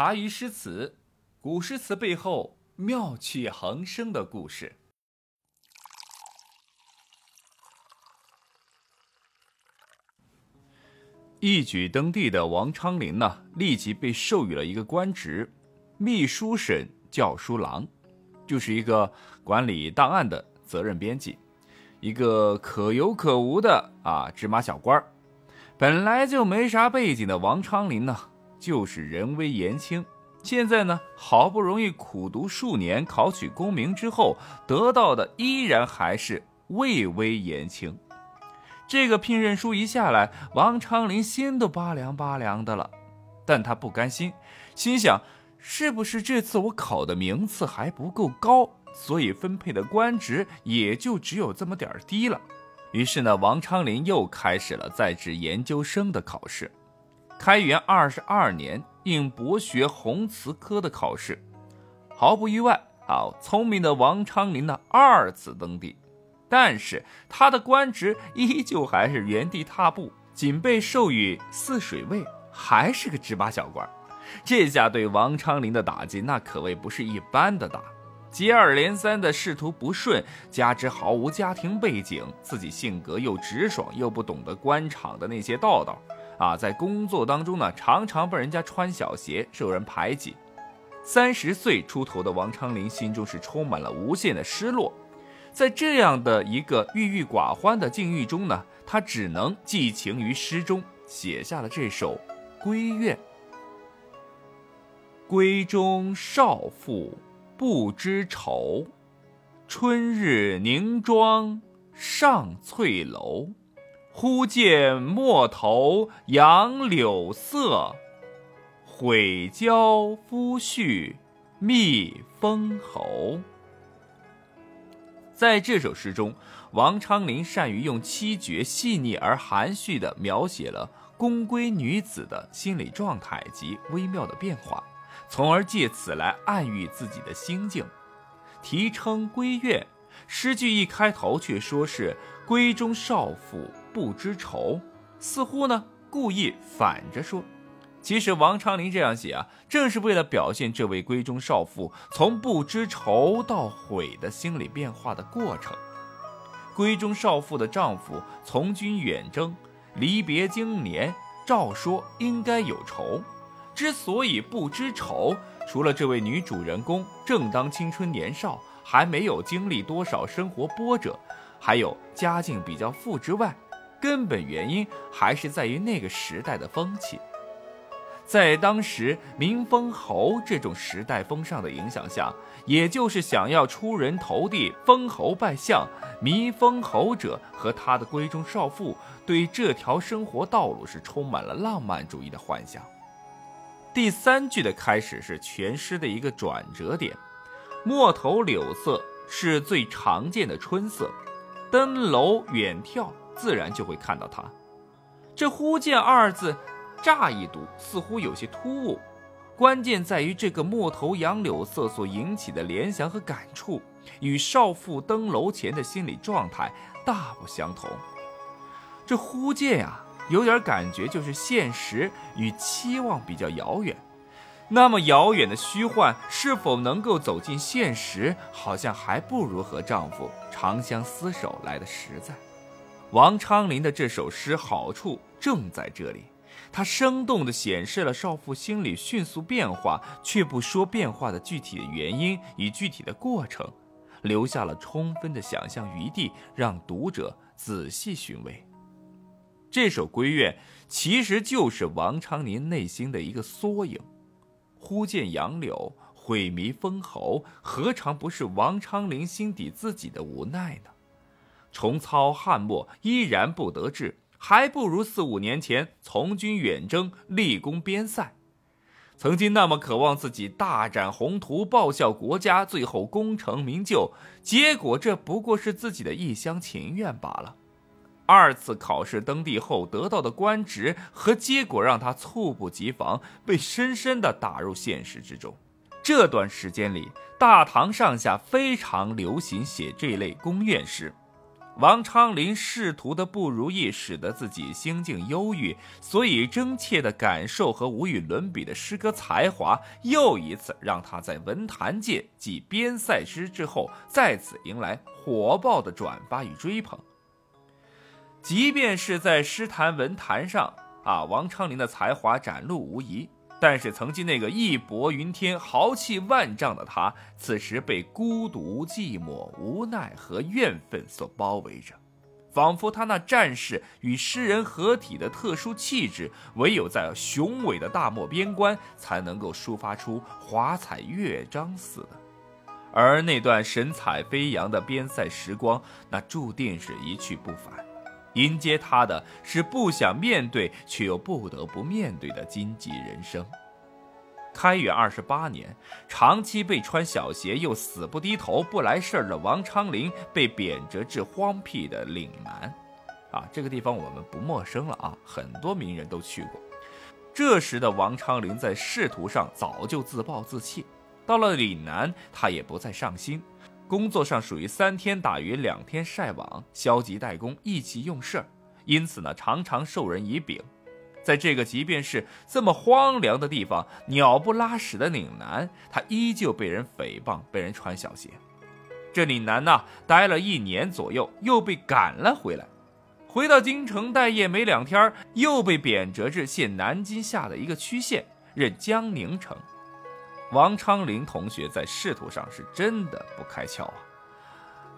茶余诗词，古诗词背后妙趣横生的故事。一举登第的王昌龄呢，立即被授予了一个官职——秘书省校书郎，就是一个管理档案的责任编辑，一个可有可无的啊芝麻小官儿。本来就没啥背景的王昌龄呢。就是人微言轻，现在呢，好不容易苦读数年，考取功名之后，得到的依然还是位微言轻。这个聘任书一下来，王昌龄心都拔凉拔凉的了。但他不甘心，心想：是不是这次我考的名次还不够高，所以分配的官职也就只有这么点低了？于是呢，王昌龄又开始了在职研究生的考试。开元二十二年，应博学弘词科的考试，毫不意外啊，聪明的王昌龄呢二次登第，但是他的官职依旧还是原地踏步，仅被授予泗水尉，还是个芝麻小官。这下对王昌龄的打击那可谓不是一般的大，接二连三的仕途不顺，加之毫无家庭背景，自己性格又直爽，又不懂得官场的那些道道。啊，在工作当中呢，常常被人家穿小鞋，受人排挤。三十岁出头的王昌龄心中是充满了无限的失落，在这样的一个郁郁寡欢的境遇中呢，他只能寄情于诗中，写下了这首《闺怨》：闺中少妇不知愁，春日凝妆上翠楼。忽见陌头杨柳色，悔教夫婿觅封侯。在这首诗中，王昌龄善于用七绝细腻而含蓄地描写了宫闺女子的心理状态及微妙的变化，从而借此来暗喻自己的心境。题称闺怨，诗句一开头却说是闺中少妇。不知愁，似乎呢故意反着说。其实王昌龄这样写啊，正是为了表现这位闺中少妇从不知愁到悔的心理变化的过程。闺中少妇的丈夫从军远征，离别经年，照说应该有愁。之所以不知愁，除了这位女主人公正当青春年少，还没有经历多少生活波折，还有家境比较富之外。根本原因还是在于那个时代的风气，在当时民封侯这种时代风尚的影响下，也就是想要出人头地、封侯拜相，民封侯者和他的闺中少妇对这条生活道路是充满了浪漫主义的幻想。第三句的开始是全诗的一个转折点，陌头柳色是最常见的春色，登楼远眺。自然就会看到他。这“忽见”二字，乍一读似乎有些突兀，关键在于这个陌头杨柳色所引起的联想和感触，与少妇登楼前的心理状态大不相同。这“忽见”呀，有点感觉就是现实与期望比较遥远。那么遥远的虚幻，是否能够走进现实，好像还不如和丈夫长相厮守来的实在。王昌龄的这首诗好处正在这里，它生动地显示了少妇心理迅速变化，却不说变化的具体的原因与具体的过程，留下了充分的想象余地，让读者仔细寻味。这首《闺怨》其实就是王昌龄内心的一个缩影。忽见杨柳，毁迷封侯，何尝不是王昌龄心底自己的无奈呢？重操汉末依然不得志，还不如四五年前从军远征立功边塞。曾经那么渴望自己大展宏图报效国家，最后功成名就，结果这不过是自己的一厢情愿罢了。二次考试登第后得到的官职和结果，让他猝不及防，被深深的打入现实之中。这段时间里，大唐上下非常流行写这类宫怨诗。王昌龄仕途的不如意，使得自己心境忧郁，所以真切的感受和无与伦比的诗歌才华，又一次让他在文坛界继边塞诗之后，再次迎来火爆的转发与追捧。即便是在诗坛文坛上啊，王昌龄的才华展露无遗。但是，曾经那个义薄云天、豪气万丈的他，此时被孤独、寂寞、无奈和怨愤所包围着，仿佛他那战士与诗人合体的特殊气质，唯有在雄伟的大漠边关，才能够抒发出华彩乐章似的。而那段神采飞扬的边塞时光，那注定是一去不返。迎接他的是不想面对却又不得不面对的荆棘人生。开元二十八年，长期被穿小鞋又死不低头、不来事儿的王昌龄被贬谪至荒僻的岭南。啊，这个地方我们不陌生了啊，很多名人都去过。这时的王昌龄在仕途上早就自暴自弃，到了岭南，他也不再上心。工作上属于三天打鱼两天晒网，消极怠工，意气用事，因此呢，常常受人以柄。在这个即便是这么荒凉的地方，鸟不拉屎的岭南，他依旧被人诽谤，被人穿小鞋。这岭南呢，待了一年左右，又被赶了回来。回到京城待业没两天，又被贬谪至现南京下的一个区县，任江宁城。王昌龄同学在仕途上是真的不开窍啊，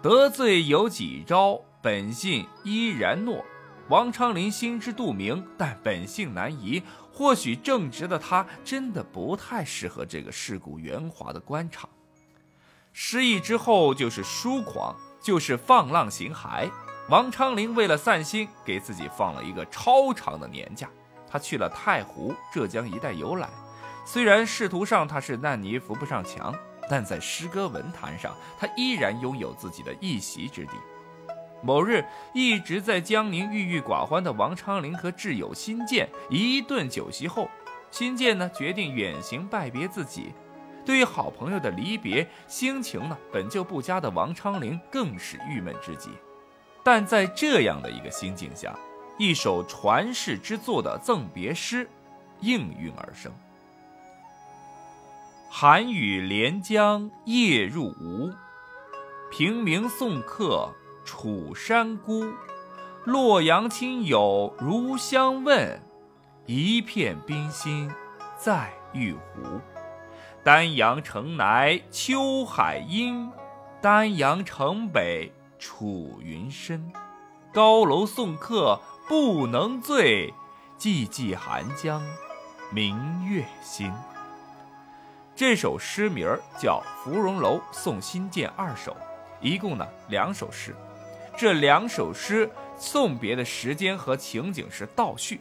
得罪有几招，本性依然懦。王昌龄心知肚明，但本性难移。或许正直的他真的不太适合这个世故圆滑的官场。失意之后就是疏狂，就是放浪形骸。王昌龄为了散心，给自己放了一个超长的年假，他去了太湖、浙江一带游览。虽然仕途上他是烂泥扶不上墙，但在诗歌文坛上，他依然拥有自己的一席之地。某日，一直在江宁郁郁寡欢的王昌龄和挚友辛渐一顿酒席后，辛渐呢决定远行拜别自己。对于好朋友的离别，心情呢本就不佳的王昌龄更是郁闷之极。但在这样的一个心境下，一首传世之作的赠别诗应运而生。寒雨连江夜入吴，平明送客楚山孤。洛阳亲友如相问，一片冰心在玉壶。丹阳城南秋海阴，丹阳城北楚云深。高楼送客不能醉，寂寂寒江明月心。这首诗名叫《芙蓉楼送辛渐二首》，一共呢两首诗。这两首诗送别的时间和情景是倒叙。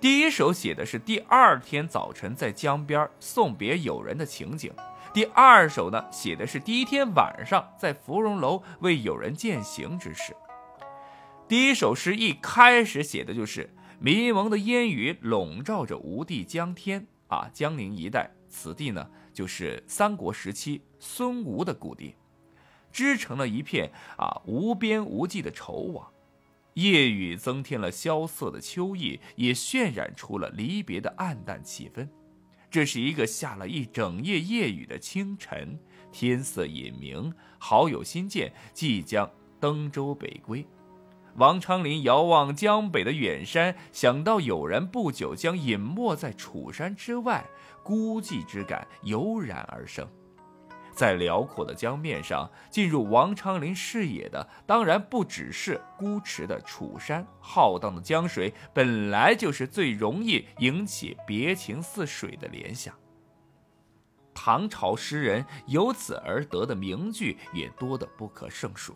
第一首写的是第二天早晨在江边送别友人的情景，第二首呢写的是第一天晚上在芙蓉楼为友人饯行之事。第一首诗一开始写的就是迷蒙的烟雨笼罩着吴地江天啊，江宁一带。此地呢，就是三国时期孙吴的故地，织成了一片啊无边无际的绸网。夜雨增添了萧瑟的秋意，也渲染出了离别的暗淡气氛。这是一个下了一整夜夜雨的清晨，天色隐明，好友新见即将登舟北归。王昌龄遥望江北的远山，想到友人不久将隐没在楚山之外，孤寂之感油然而生。在辽阔的江面上，进入王昌龄视野的，当然不只是孤池的楚山。浩荡的江水本来就是最容易引起别情似水的联想。唐朝诗人由此而得的名句也多得不可胜数。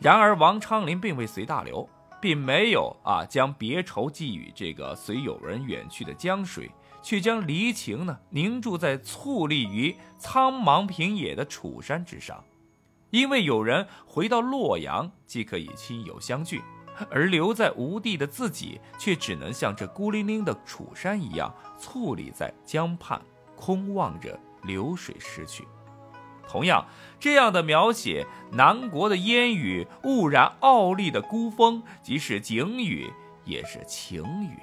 然而，王昌龄并未随大流，并没有啊将别愁寄予这个随友人远去的江水，却将离情呢凝注在矗立于苍茫平野的楚山之上。因为有人回到洛阳，即可以亲友相聚，而留在吴地的自己，却只能像这孤零零的楚山一样，矗立在江畔，空望着流水逝去。同样，这样的描写南国的烟雨、兀然傲立的孤峰，即是景语，也是情语。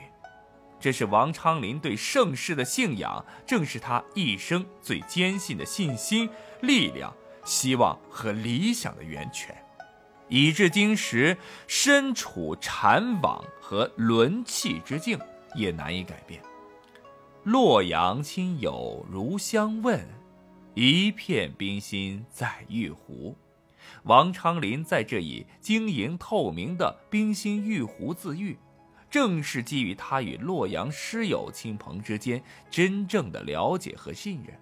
这是王昌龄对盛世的信仰，正是他一生最坚信的信心、力量、希望和理想的源泉。以至今时，身处禅网和沦弃之境，也难以改变。洛阳亲友如相问，一片冰心在玉壶。王昌龄在这里晶莹透明的冰心玉壶自喻，正是基于他与洛阳师友亲朋之间真正的了解和信任。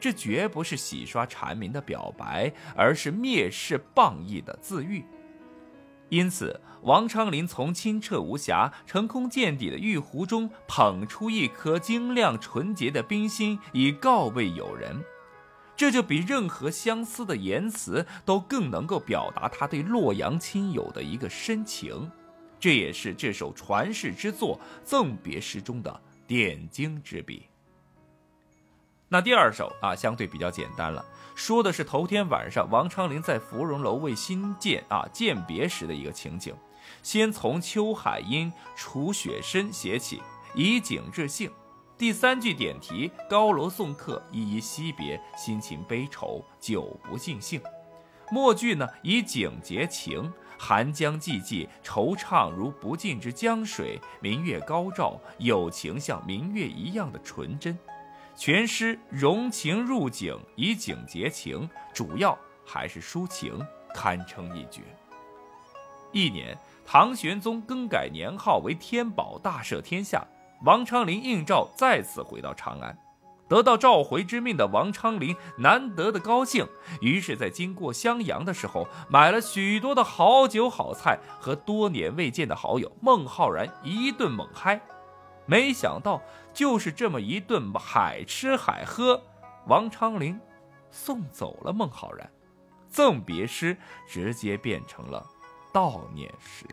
这绝不是洗刷蝉鸣的表白，而是蔑视谤意的自喻。因此，王昌龄从清澈无瑕、成空见底的玉壶中捧出一颗晶亮纯洁的冰心，以告慰友人。这就比任何相思的言辞都更能够表达他对洛阳亲友的一个深情。这也是这首传世之作《赠别诗》中的点睛之笔。那第二首啊，相对比较简单了，说的是头天晚上王昌龄在芙蓉楼为新建啊饯别时的一个情景。先从秋海阴，楚雪深写起，以景致兴。第三句点题高楼送客，依依惜别，心情悲愁，久不尽兴。末句呢以景结情，寒江寂寂，惆怅如不尽之江水，明月高照，有情像明月一样的纯真。全诗融情入景，以景结情，主要还是抒情，堪称一绝。一年，唐玄宗更改年号为天宝，大赦天下。王昌龄应召再次回到长安，得到召回之命的王昌龄难得的高兴，于是，在经过襄阳的时候，买了许多的好酒好菜，和多年未见的好友孟浩然一顿猛嗨。没想到，就是这么一顿海吃海喝，王昌龄送走了孟浩然，赠别诗直接变成了悼念诗。